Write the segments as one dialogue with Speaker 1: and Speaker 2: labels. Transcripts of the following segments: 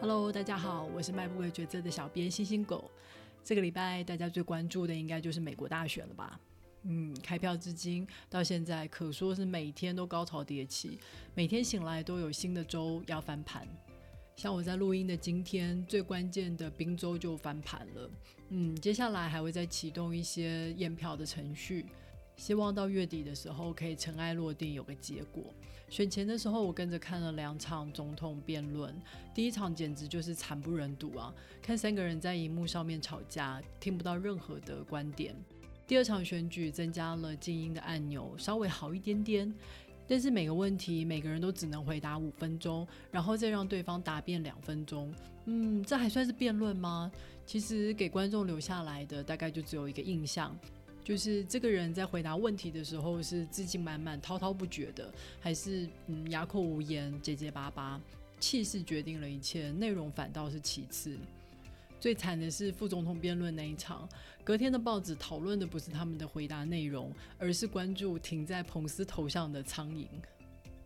Speaker 1: Hello，大家好，我是迈不回抉择的小编星星狗。这个礼拜大家最关注的应该就是美国大选了吧？嗯，开票至今到现在，可说是每天都高潮迭起，每天醒来都有新的州要翻盘。像我在录音的今天，最关键的宾州就翻盘了。嗯，接下来还会再启动一些验票的程序。希望到月底的时候可以尘埃落定，有个结果。选前的时候，我跟着看了两场总统辩论，第一场简直就是惨不忍睹啊！看三个人在荧幕上面吵架，听不到任何的观点。第二场选举增加了静音的按钮，稍微好一点点，但是每个问题每个人都只能回答五分钟，然后再让对方答辩两分钟。嗯，这还算是辩论吗？其实给观众留下来的大概就只有一个印象。就是这个人在回答问题的时候是自信满满、滔滔不绝的，还是嗯哑口无言、结结巴巴？气势决定了一切，内容反倒是其次。最惨的是副总统辩论那一场，隔天的报纸讨论的不是他们的回答内容，而是关注停在彭斯头上的苍蝇。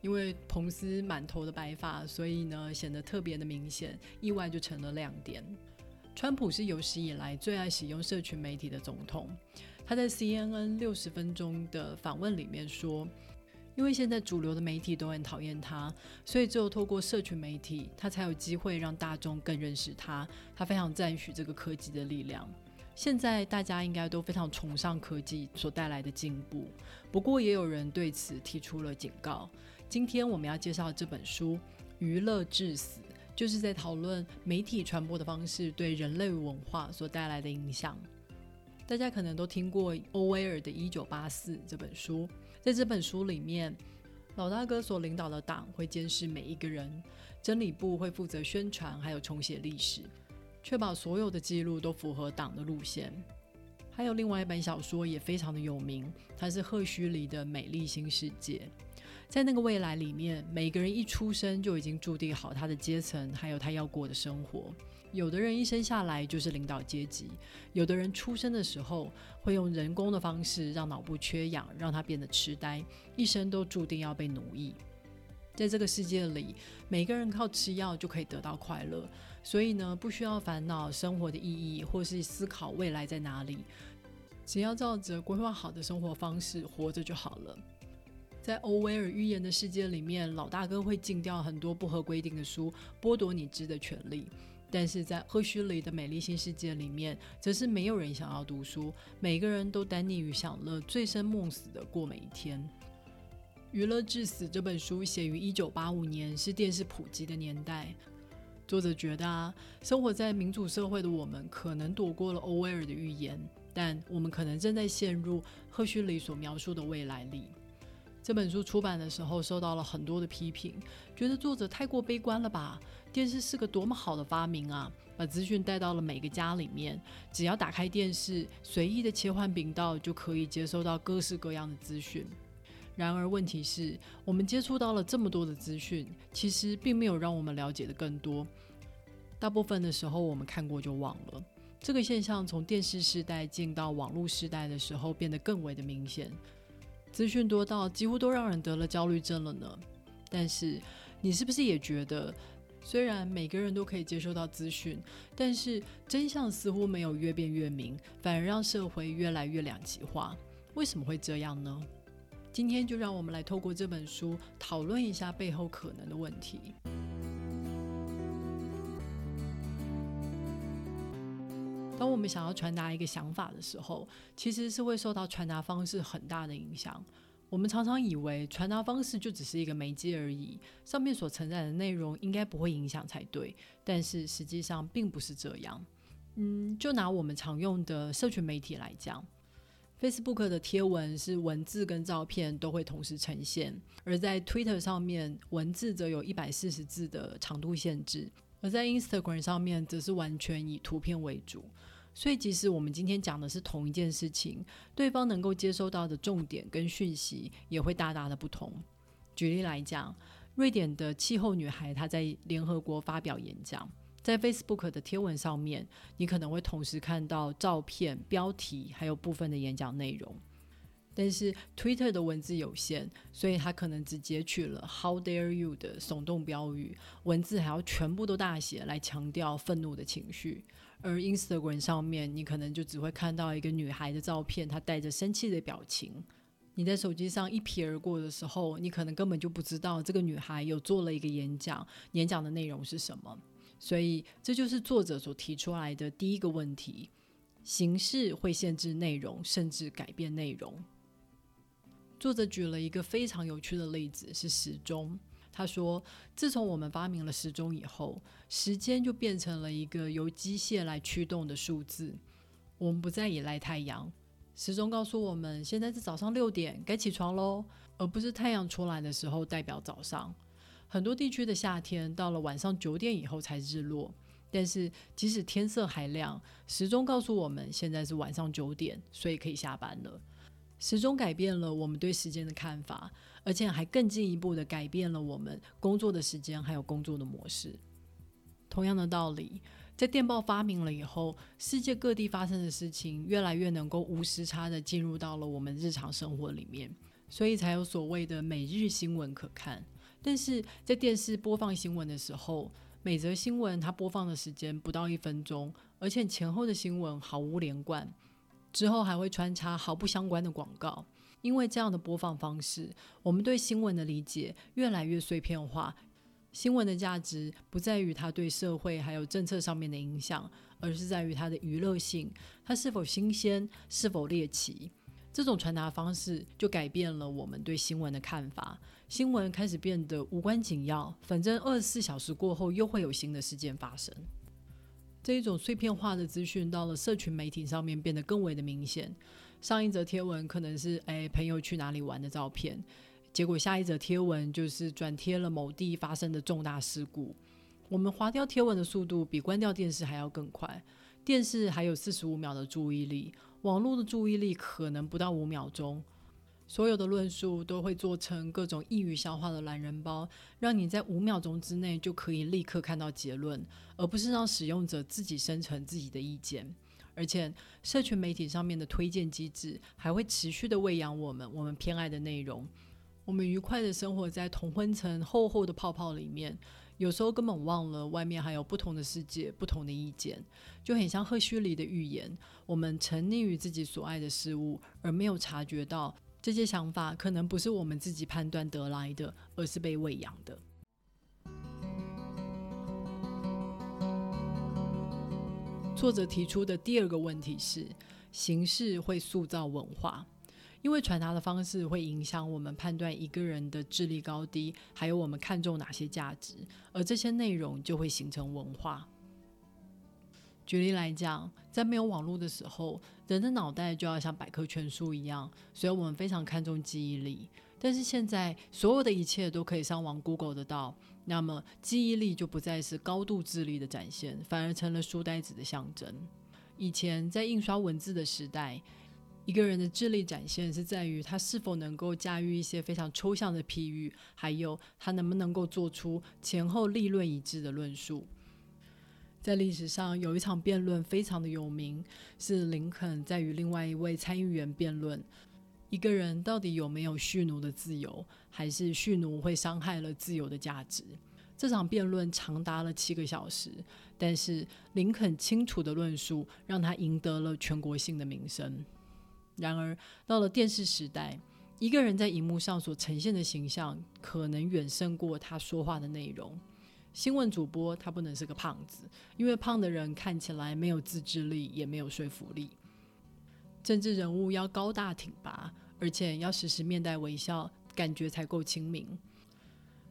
Speaker 1: 因为彭斯满头的白发，所以呢显得特别的明显，意外就成了亮点。川普是有史以来最爱使用社群媒体的总统。他在 CNN 六十分钟的访问里面说：“因为现在主流的媒体都很讨厌他，所以只有透过社群媒体，他才有机会让大众更认识他。他非常赞许这个科技的力量。现在大家应该都非常崇尚科技所带来的进步。不过，也有人对此提出了警告。今天我们要介绍这本书《娱乐至死》。”就是在讨论媒体传播的方式对人类文化所带来的影响。大家可能都听过欧威尔的《一九八四》这本书，在这本书里面，老大哥所领导的党会监视每一个人，真理部会负责宣传还有重写历史，确保所有的记录都符合党的路线。还有另外一本小说也非常的有名，它是赫胥黎的《美丽新世界》。在那个未来里面，每个人一出生就已经注定好他的阶层，还有他要过的生活。有的人一生下来就是领导阶级，有的人出生的时候会用人工的方式让脑部缺氧，让他变得痴呆，一生都注定要被奴役。在这个世界里，每个人靠吃药就可以得到快乐，所以呢，不需要烦恼生活的意义，或是思考未来在哪里，只要照着规划好的生活方式活着就好了。在欧威尔预言的世界里面，老大哥会禁掉很多不合规定的书，剥夺你知的权利；但是在赫胥黎的美丽新世界里面，则是没有人想要读书，每个人都耽溺于享乐，醉生梦死的过每一天。《娱乐至死》这本书写于一九八五年，是电视普及的年代。作者觉得啊，生活在民主社会的我们，可能躲过了欧威尔的预言，但我们可能正在陷入赫胥黎所描述的未来里。这本书出版的时候受到了很多的批评，觉得作者太过悲观了吧？电视是个多么好的发明啊，把资讯带到了每个家里面，只要打开电视，随意的切换频道就可以接收到各式各样的资讯。然而问题是，我们接触到了这么多的资讯，其实并没有让我们了解的更多。大部分的时候，我们看过就忘了。这个现象从电视时代进到网络时代的时候，变得更为的明显。资讯多到几乎都让人得了焦虑症了呢。但是，你是不是也觉得，虽然每个人都可以接收到资讯，但是真相似乎没有越变越明，反而让社会越来越两极化？为什么会这样呢？今天就让我们来透过这本书讨论一下背后可能的问题。当我们想要传达一个想法的时候，其实是会受到传达方式很大的影响。我们常常以为传达方式就只是一个媒介而已，上面所承载的内容应该不会影响才对。但是实际上并不是这样。嗯，就拿我们常用的社群媒体来讲，Facebook 的贴文是文字跟照片都会同时呈现，而在 Twitter 上面，文字则有一百四十字的长度限制。而在 Instagram 上面，则是完全以图片为主，所以即使我们今天讲的是同一件事情，对方能够接收到的重点跟讯息也会大大的不同。举例来讲，瑞典的气候女孩她在联合国发表演讲，在 Facebook 的贴文上面，你可能会同时看到照片、标题，还有部分的演讲内容。但是 Twitter 的文字有限，所以他可能只截取了 “How dare you” 的耸动标语，文字还要全部都大写来强调愤怒的情绪。而 Instagram 上面，你可能就只会看到一个女孩的照片，她带着生气的表情。你在手机上一瞥而过的时候，你可能根本就不知道这个女孩有做了一个演讲，演讲的内容是什么。所以，这就是作者所提出来的第一个问题：形式会限制内容，甚至改变内容。作者举了一个非常有趣的例子，是时钟。他说，自从我们发明了时钟以后，时间就变成了一个由机械来驱动的数字。我们不再依赖太阳，时钟告诉我们现在是早上六点，该起床喽，而不是太阳出来的时候代表早上。很多地区的夏天到了晚上九点以后才日落，但是即使天色还亮，时钟告诉我们现在是晚上九点，所以可以下班了。时钟改变了我们对时间的看法，而且还更进一步的改变了我们工作的时间还有工作的模式。同样的道理，在电报发明了以后，世界各地发生的事情越来越能够无时差的进入到了我们日常生活里面，所以才有所谓的每日新闻可看。但是在电视播放新闻的时候，每则新闻它播放的时间不到一分钟，而且前后的新闻毫无连贯。之后还会穿插毫不相关的广告，因为这样的播放方式，我们对新闻的理解越来越碎片化。新闻的价值不在于它对社会还有政策上面的影响，而是在于它的娱乐性，它是否新鲜，是否猎奇。这种传达方式就改变了我们对新闻的看法，新闻开始变得无关紧要，反正二十四小时过后又会有新的事件发生。这一种碎片化的资讯到了社群媒体上面变得更为的明显。上一则贴文可能是哎朋友去哪里玩的照片，结果下一则贴文就是转贴了某地发生的重大事故。我们划掉贴文的速度比关掉电视还要更快。电视还有四十五秒的注意力，网络的注意力可能不到五秒钟。所有的论述都会做成各种易于消化的懒人包，让你在五秒钟之内就可以立刻看到结论，而不是让使用者自己生成自己的意见。而且，社群媒体上面的推荐机制还会持续的喂养我们我们偏爱的内容。我们愉快的生活在同温层厚厚的泡泡里面，有时候根本忘了外面还有不同的世界、不同的意见，就很像赫胥黎的预言：我们沉溺于自己所爱的事物，而没有察觉到。这些想法可能不是我们自己判断得来的，而是被喂养的。作者提出的第二个问题是：形式会塑造文化，因为传达的方式会影响我们判断一个人的智力高低，还有我们看重哪些价值，而这些内容就会形成文化。举例来讲，在没有网络的时候，人的脑袋就要像百科全书一样，所以我们非常看重记忆力。但是现在，所有的一切都可以上网 Google 得到，那么记忆力就不再是高度智力的展现，反而成了书呆子的象征。以前在印刷文字的时代，一个人的智力展现是在于他是否能够驾驭一些非常抽象的譬喻，还有他能不能够做出前后立论一致的论述。在历史上有一场辩论非常的有名，是林肯在与另外一位参议员辩论，一个人到底有没有蓄奴的自由，还是蓄奴会伤害了自由的价值？这场辩论长达了七个小时，但是林肯清楚的论述让他赢得了全国性的名声。然而到了电视时代，一个人在荧幕上所呈现的形象，可能远胜过他说话的内容。新闻主播他不能是个胖子，因为胖的人看起来没有自制力，也没有说服力。政治人物要高大挺拔，而且要时时面带微笑，感觉才够亲民。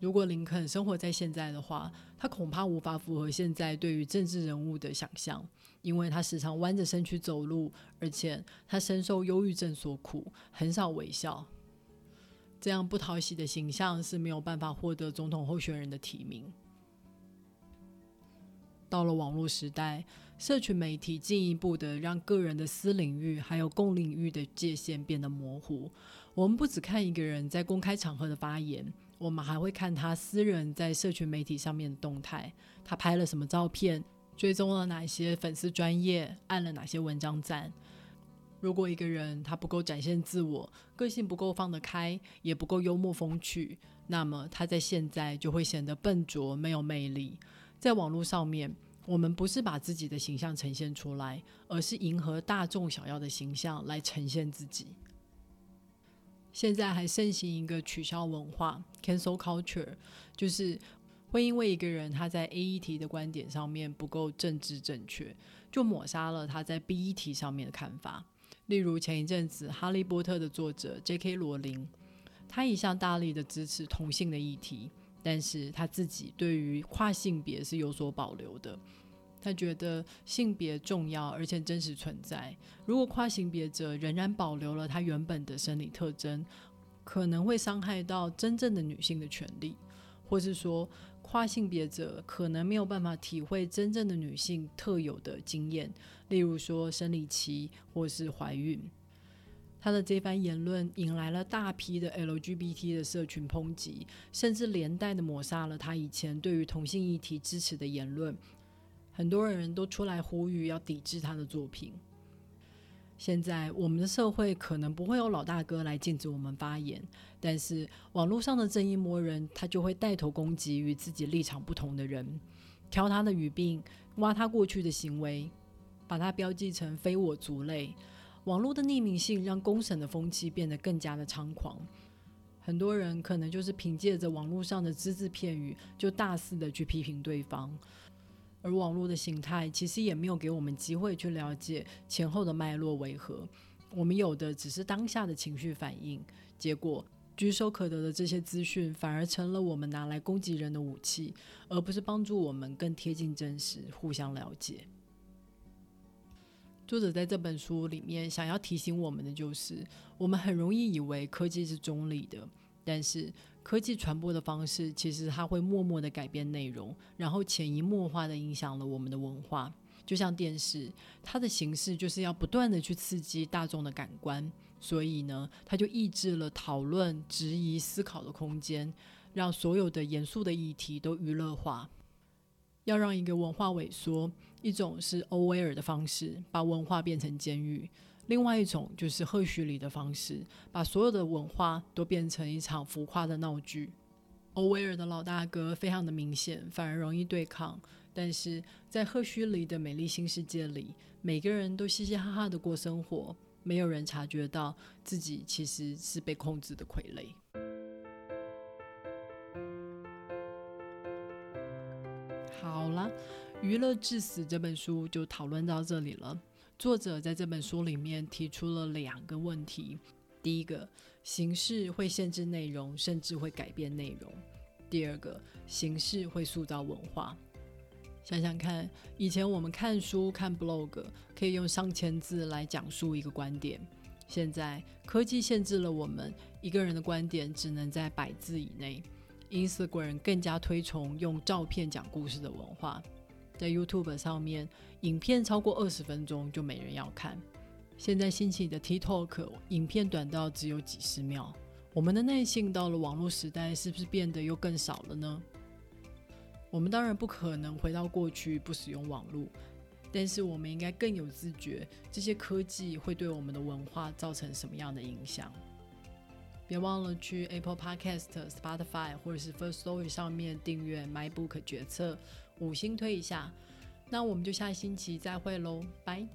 Speaker 1: 如果林肯生活在现在的话，他恐怕无法符合现在对于政治人物的想象，因为他时常弯着身去走路，而且他深受忧郁症所苦，很少微笑。这样不讨喜的形象是没有办法获得总统候选人的提名。到了网络时代，社群媒体进一步的让个人的私领域还有公领域的界限变得模糊。我们不只看一个人在公开场合的发言，我们还会看他私人在社群媒体上面的动态。他拍了什么照片？追踪了哪些粉丝专业？按了哪些文章赞？如果一个人他不够展现自我，个性不够放得开，也不够幽默风趣，那么他在现在就会显得笨拙、没有魅力。在网络上面，我们不是把自己的形象呈现出来，而是迎合大众想要的形象来呈现自己。现在还盛行一个取消文化 （cancel culture），就是会因为一个人他在 A 议题的观点上面不够政治正确，就抹杀了他在 B 议题上面的看法。例如前一阵子《哈利波特》的作者 J.K. 罗琳，他一向大力的支持同性的议题，但是他自己对于跨性别是有所保留的。他觉得性别重要，而且真实存在。如果跨性别者仍然保留了他原本的生理特征，可能会伤害到真正的女性的权利，或是说跨性别者可能没有办法体会真正的女性特有的经验，例如说生理期或是怀孕。他的这番言论引来了大批的 LGBT 的社群抨击，甚至连带的抹杀了他以前对于同性议题支持的言论。很多人都出来呼吁要抵制他的作品。现在我们的社会可能不会有老大哥来禁止我们发言，但是网络上的正义魔人他就会带头攻击与自己立场不同的人，挑他的语病，挖他过去的行为，把他标记成非我族类。网络的匿名性让公审的风气变得更加的猖狂。很多人可能就是凭借着网络上的只字片语，就大肆的去批评对方。而网络的形态其实也没有给我们机会去了解前后的脉络为何，我们有的只是当下的情绪反应，结果举手可得的这些资讯反而成了我们拿来攻击人的武器，而不是帮助我们更贴近真实、互相了解。作者在这本书里面想要提醒我们的就是，我们很容易以为科技是中立的，但是。科技传播的方式，其实它会默默的改变内容，然后潜移默化的影响了我们的文化。就像电视，它的形式就是要不断的去刺激大众的感官，所以呢，它就抑制了讨论、质疑、思考的空间，让所有的严肃的议题都娱乐化。要让一个文化萎缩，一种是欧威尔的方式，把文化变成监狱。另外一种就是赫胥黎的方式，把所有的文化都变成一场浮夸的闹剧。欧威尔的老大哥非常的明显，反而容易对抗。但是在赫胥黎的美丽新世界里，每个人都嘻嘻哈哈的过生活，没有人察觉到自己其实是被控制的傀儡。娱乐至死》这本书就讨论到这里了。作者在这本书里面提出了两个问题：第一个，形式会限制内容，甚至会改变内容；第二个，形式会塑造文化。想想看，以前我们看书、看 blog 可以用上千字来讲述一个观点，现在科技限制了我们一个人的观点只能在百字以内。Instagram 更加推崇用照片讲故事的文化。在 YouTube 上面，影片超过二十分钟就没人要看。现在兴起的 TikTok，影片短到只有几十秒。我们的耐性到了网络时代，是不是变得又更少了呢？我们当然不可能回到过去不使用网络，但是我们应该更有自觉，这些科技会对我们的文化造成什么样的影响。别忘了去 Apple Podcast、Spotify 或者是 First Story 上面订阅 My Book 决策。五星推一下，那我们就下星期再会喽，拜。